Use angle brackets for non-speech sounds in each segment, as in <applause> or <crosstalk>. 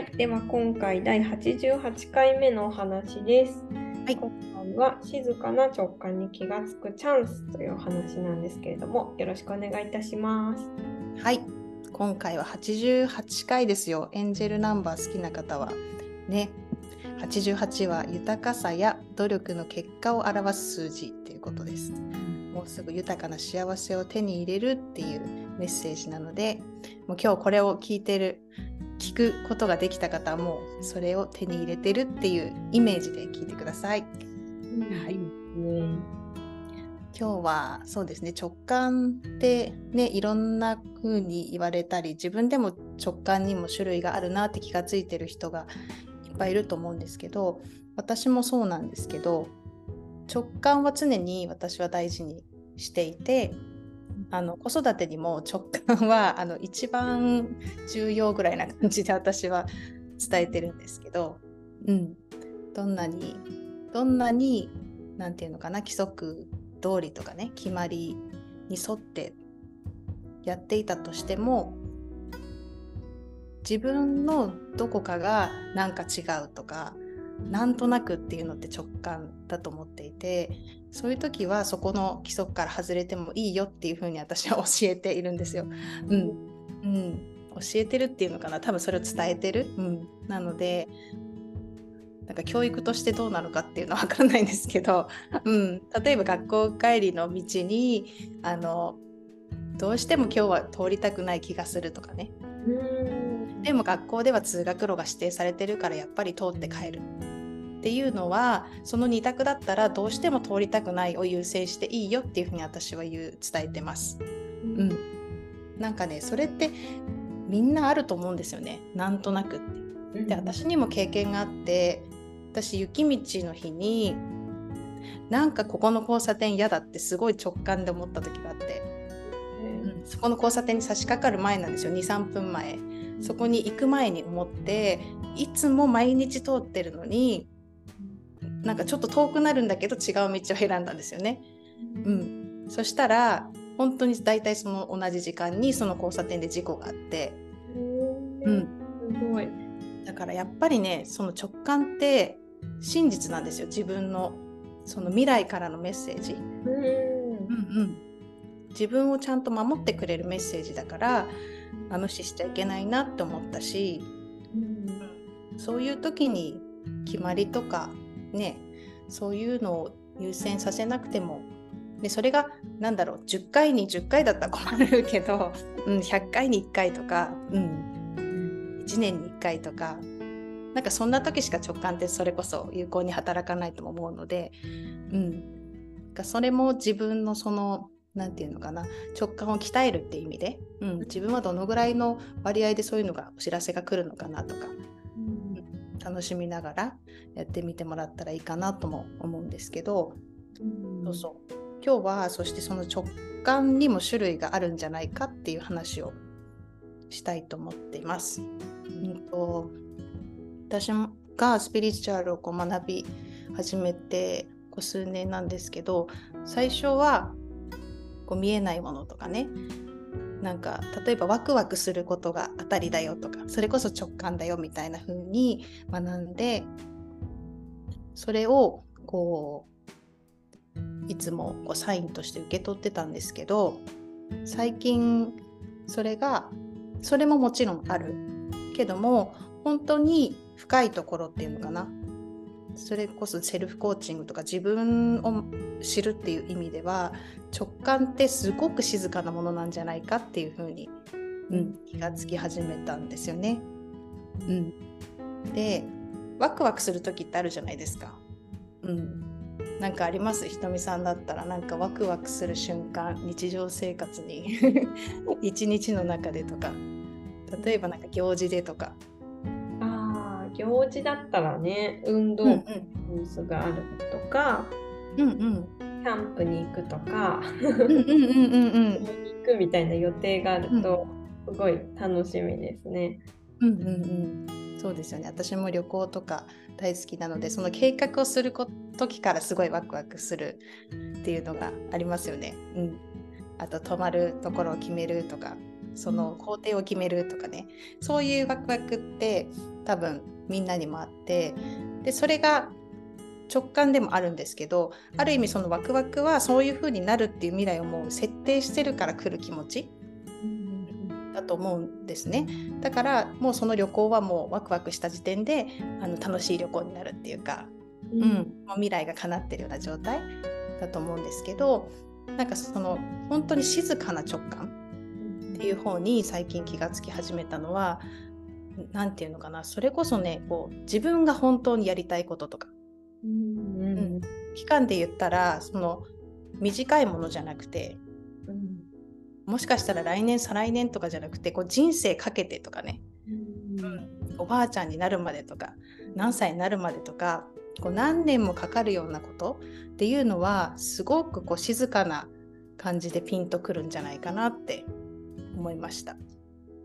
はい、では今回第88回目のお話です。はい今回は静かな直感に気がつくチャンスというお話なんですけれども、よろしくお願いいたします。はい、今回は88回ですよ。エンジェルナンバー好きな方は。ね。88は豊かさや努力の結果を表す数字っていうことです。もうすぐ豊かな幸せを手に入れるっていうメッセージなので、もう今日これを聞いてる、聞くことができた方はもうそれを手に入れてるっていうイメージで聞いてください。はいね今日はそうですね直感ってねいろんな風に言われたり自分でも直感にも種類があるなって気がついてる人がいっぱいいると思うんですけど私もそうなんですけど直感は常に私は大事にしていてあの子育てにも直感はあの一番重要ぐらいな感じで私は伝えてるんですけど、うん、どんなにどんなになんていうのかな規則通りとかね決まりに沿ってやっていたとしても自分のどこかがなんか違うとかなんとなくっていうのって直感だと思っていてそういう時はそこの規則から外れてもいいよっていうふうに私は教えているんですよ。うん、うん、教えてるっていうのかな。多分それを伝えてる、うん、なのでなんか教育としてどうなのかっていうのは分かんないんですけど、うん、例えば学校帰りの道にあのどうしても今日は通りたくない気がするとかね。うん。でも学校では通学路が指定されてるからやっぱり通って帰るっていうのはその2択だったらどうしても通りたくないを優先していいよっていうふうに私は言う伝えてます。うん、なんかねそれってみんなあると思うんですよね。なんとなくって。で私にも経験があって私雪道の日になんかここの交差点嫌だってすごい直感で思った時があって、うん。そこの交差点に差し掛かる前なんですよ。23分前。そこに行く前に思っていつも毎日通ってるのになんかちょっと遠くなるんだけど違う道を選んだんですよね。うん、そしたら本当に大体その同じ時間にその交差点で事故があって、ううん。ん、すごい。だからやっぱりねその直感って真実なんですよ。自分のその未来からのメッセージ、うん。うんうん、自分をちゃんと守ってくれるメッセージだからあ無視しちゃいけないなって思ったし。そういう時に決まりとかねそういうのを優先させなくてもでそれが何だろう10回に10回だったら困るけど、<laughs> うん、100回に1回とか、うん、1年に1回とかなんかそんな時しか直感ってそれこそ有効に働かないとも思うので、うん、かそれも自分のその何て言うのかな直感を鍛えるっていう意味で、うん、自分はどのぐらいの割合でそういうのがお知らせが来るのかなとか楽しみながらやってみてもらったらいいかなとも思うんですけど、そうそう。今日はそしてその直感にも種類があるんじゃないかっていう話をしたいと思っています。うん。と私がスピリチュアルをこう学び始めてこう数年なんですけど最初はこう見えないものとかねなんか例えばワクワクすることが当たりだよとかそれこそ直感だよみたいな風に学んでそれをこういつもこうサインとして受け取ってたんですけど最近それがそれももちろんあるけども本当に深いところっていうのかな。それこそセルフコーチングとか自分を知るっていう意味では直感ってすごく静かなものなんじゃないかっていうふうに、うん、気がつき始めたんですよね。うん、でワクワクする時ってあるじゃないですか。うん、なんかあります？ひとみさんだったらなんかワクワクする瞬間日常生活に <laughs> 一日の中でとか例えばなんか行事でとか。行事だったらね、運動うんニュースがあるとか、うんうん。キャンプに行くとか、行くみたいな予定があると、すごい楽しみですね。うんうんうん。そうですよね。私も旅行とか大好きなのでその計画をするこ時からすごいワクワクするっていうのがありますよね。うん、あと泊まるところを決めるとかその工程を決めるとかね。そういうワクワクって多分みんなにもあってでそれが直感でもあるんですけどある意味そのワクワクはそういう風になるっていう未来をもう設定してるから来る気持ちだと思うんですね。だからもうその旅行はもうワクワクした時点であの楽しい旅行になるっていうか、うん、うん、もう未来が叶ってるような状態だと思うんですけどなんかその本当に静かな直感っていう方に最近気がつき始めたのは何て言うのかなそれこそねこう自分が本当にやりたいこととか、うん、うん、期間で言ったらその短いものじゃなくて、うん、もしかしたら来年再来年とかじゃなくてこう人生かけてとかね、うん、おばあちゃんになるまでとか何歳になるまでとかこう何年もかかるようなことっていうのはすごくこう静かな感じでピンとくるんじゃないかなって思いました。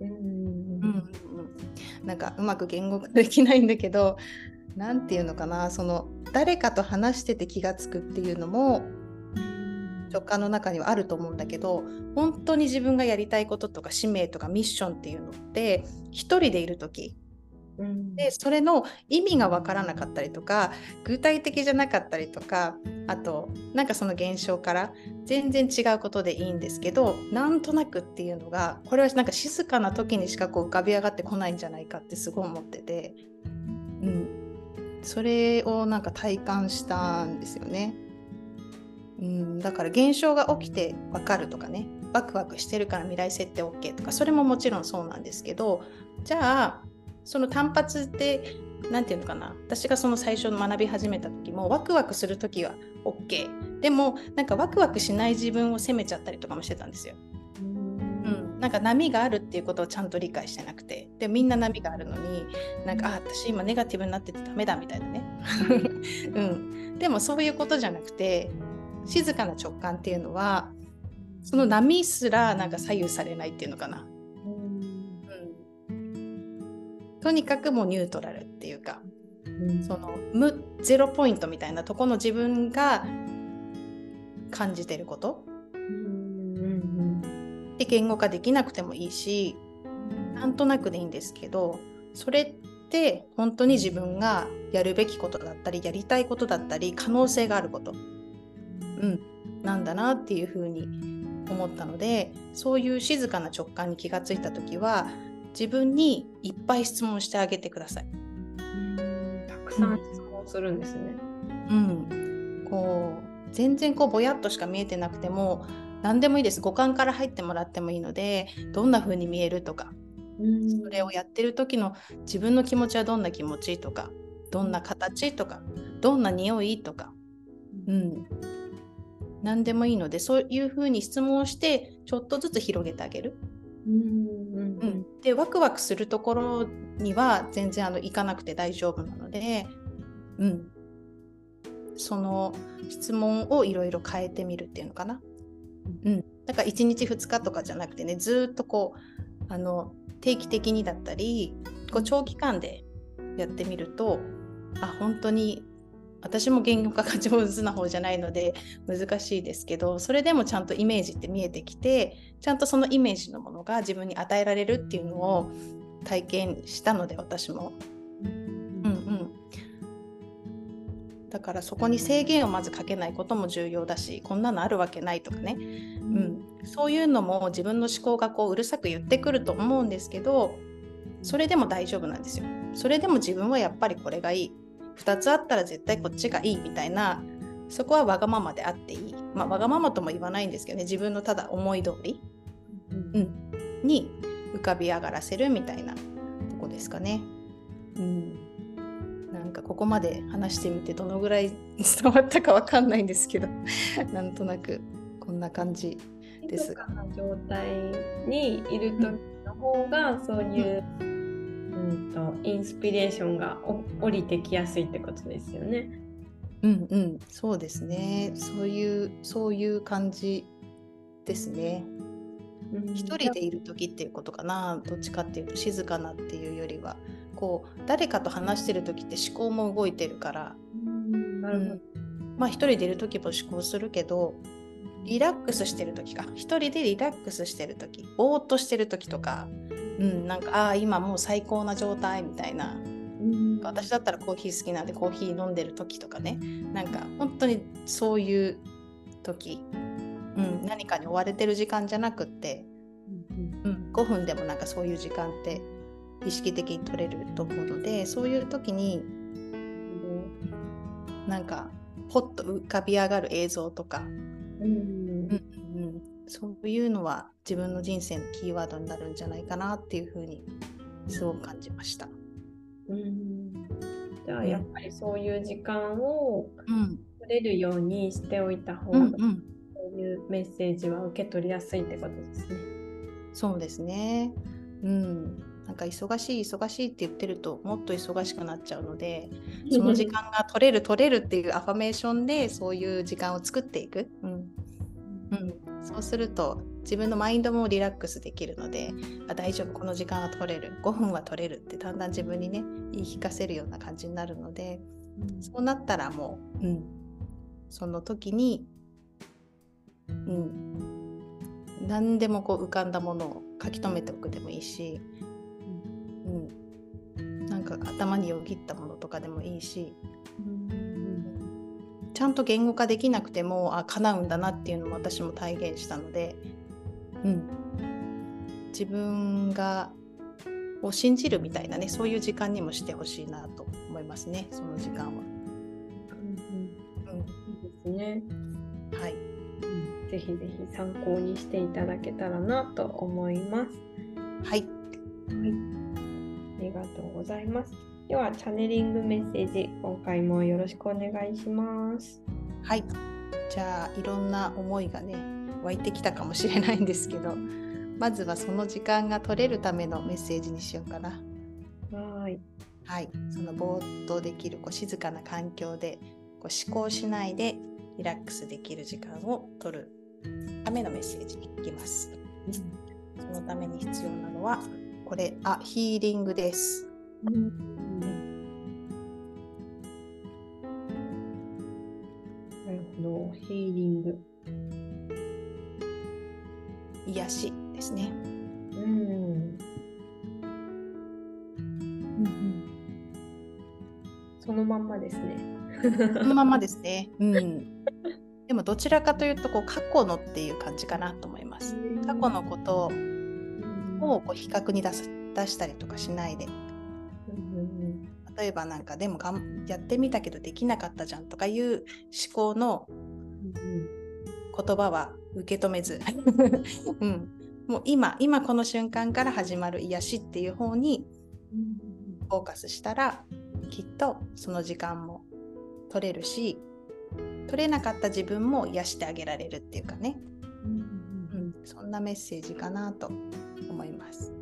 うんうんなんかうまく言語化できないんだけど何て言うのかなその誰かと話してて気が付くっていうのも直感の中にはあると思うんだけど本当に自分がやりたいこととか使命とかミッションっていうのって一人でいる時でそれの意味が分からなかったりとか具体的じゃなかったりとかあとなんかその現象から全然違うことでいいんですけどなんとなくっていうのがこれはなんか静かな時にしかこう浮かび上がってこないんじゃないかってすごい思ってて、うん、それをなんか体感したんですよね。うん、だから現象が起きて分かるとかね。ワクワクしてるから未来設定 OK とかそれももちろんそうなんですけどじゃあその単発で何て言うのかな。私がその最初の学び始めた時もワクワクする時は OK でもなんかワクワクしない自分を責めちゃったりとかもしてたんですよ。うん、なんか波があるっていうことをちゃんと理解してなくて。でみんな波があるのになんかあ私今ネガティブになっててダメだみたいなね、<laughs> うん、でもそういうことじゃなくて静かな直感っていうのはその波すらなんか左右されないっていうのかなとにかくもうニュートラルっていうか、うん、その無ゼロポイントみたいなとこの自分が感じてること、で言語化できなくてもいいしなんとなくでいいんですけどそれって本当に自分がやるべきことだったりやりたいことだったり可能性があること、うん、なんだなっていうふうに思ったのでそういう静かな直感に気がついた時は自分にいっぱい質問してあげてください。たくさん質問するんですね。うん、こう全然こうぼやっとしか見えてなくても何でもいいです五感から入ってもらってもいいのでどんな風に見えるとか、それをやってる時の自分の気持ちはどんな気持ちとかどんな形とかどんな匂いとか、うん、何でもいいのでそういう風に質問をしてちょっとずつ広げてあげる。うん、でワクワクするところには全然あの行かなくて大丈夫なので、うん、その質問をいろいろ変えてみるっていうのかな。うん、だから1日2日とかじゃなくてねずっとこうあの定期的にだったりこう長期間でやってみるとあ本当に私も言語化が上手な方じゃないので難しいですけどそれでもちゃんとイメージって見えてきてちゃんとそのイメージのものが自分に与えられるっていうのを体験したので私も。うん。うんだからそこに制限をまずかけないことも重要だしこんなのあるわけないとかね、うん、そういうのも自分の思考がこううるさく言ってくると思うんですけどそれでも大丈夫なんですよ。それでも自分はやっぱりこれがいい2つあったら絶対こっちがいいみたいなそこはわがままであっていい、まあ、わがままとも言わないんですけどね。自分のただ思い通り、うん、に浮かび上がらせるみたいなとこですかね。うん、なんかここまで話してみてどのぐらい <laughs> 伝わったかわかんないんですけど <laughs> なんとなくこんな感じです。状態にいる時の方が、そういう、うんうんとインスピレーションが降りてきやすいってことですよね。うんうん、そうですね。そういうそういう感じですね。一人でいる時っていうことかなどっちかっていうと静かなっていうよりはこう誰かと話してる時って思考も動いてるから、うん、まあ一人でいる時も思考するけど、リラックスしてる時か一人でリラックスしてる時ぼーっとしてる時とか、うん、なんかああ今もう最高な状態みたいな、うん、私だったらコーヒー好きなんでコーヒー飲んでる時とかね。なんか本当にそういう時、うん、何かに追われてる時間じゃなくって、うん、うん、5分でもなんかそういう時間って意識的に取れると思うのでそういう時に、なんかポッと浮かび上がる映像とか、うんうん。うん、そういうのは自分の人生のキーワードになるんじゃないかなっていうふうにすごく感じました。うんじゃあやっぱりそういう時間を取れるようにしておいた方が、うんうん、そういうメッセージは受け取りやすいってことですね。そうですね。うん。なんか忙しい忙しいって言ってるともっと忙しくなっちゃうので <laughs> その時間が取れる取れるっていうアファメーションでそういう時間を作っていく、うんうん、そうすると自分のマインドもリラックスできるのであ大丈夫この時間は取れる5分は取れるってだんだん自分にね言い聞かせるような感じになるので、そうなったらもう、うん、その時に、うん、何でもこう浮かんだものを書き留めておくでもいいしうん、なんか頭によぎったものとかでもいいし、うん、ちゃんと言語化できなくてもあ叶うんだなっていうのも私も体現したので、うん、自分がを信じるみたいなねそういう時間にもしてほしいなと思いますねその時間は。うんうん、いいですね。はい、うん、ぜひぜひ参考にしていただけたらなと思います。はい。はいりがとうございます。では、チャネリングメッセージ、今回もよろしくお願いします。はい。じゃあ、いろんな思いがね、湧いてきたかもしれないんですけど、まずはその時間が取れるためのメッセージにしようかな。はい。はい。そのぼーっとできるこう静かな環境でこう思考しないでリラックスできる時間を取るためのメッセージにいきます。うん、そのために必要なのはこれあヒーリングです。うん、ヒーリング。癒しですね。うん。うんうん、そのまんまですね。そのままですね。うん。<laughs> でもどちらかというとこう過去のっていう感じかなと思います。過去のことををこう比較に出す出したりとかしないで、例えばなんかでもがんやってみたけどできなかったじゃんとかいう思考の言葉は受け止めず、うん、もう今今この瞬間から始まる癒しっていう方にフォーカスしたらきっとその時間も取れるし取れなかった自分も癒してあげられるっていうかね、うん、そんなメッセージかなと思います。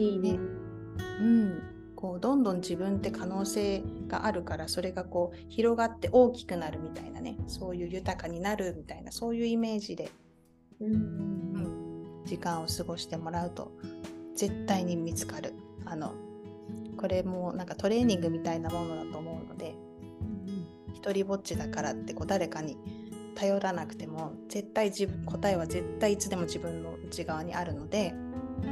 いいね。うん。こうどんどん自分って可能性があるからそれがこう広がって大きくなるみたいなねそういう豊かになるみたいなそういうイメージで、うん、うん、時間を過ごしてもらうと絶対に見つかるあのこれもなんかトレーニングみたいなものだと思うので、うん、一人ぼっちだからってこう誰かに頼らなくても絶対自分答えは絶対いつでも自分の内側にあるので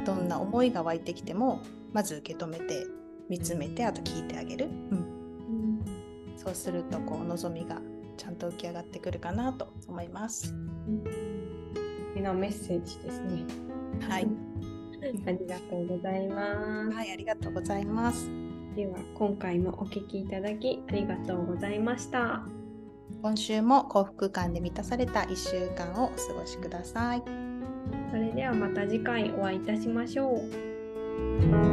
どんな思いが湧いてきてもまず受け止めて見つめてあと聞いてあげる、うん、うん、そうするとこう望みがちゃんと浮き上がってくるかなと思います。うん、なメッセージですね。はい。<laughs> ありがとうございます。はい、ありがとうございます。では今回もお聞きいただきありがとうございました。今週も幸福感で満たされた1週間をお過ごしください。それではまた次回お会いいたしましょ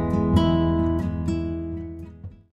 う。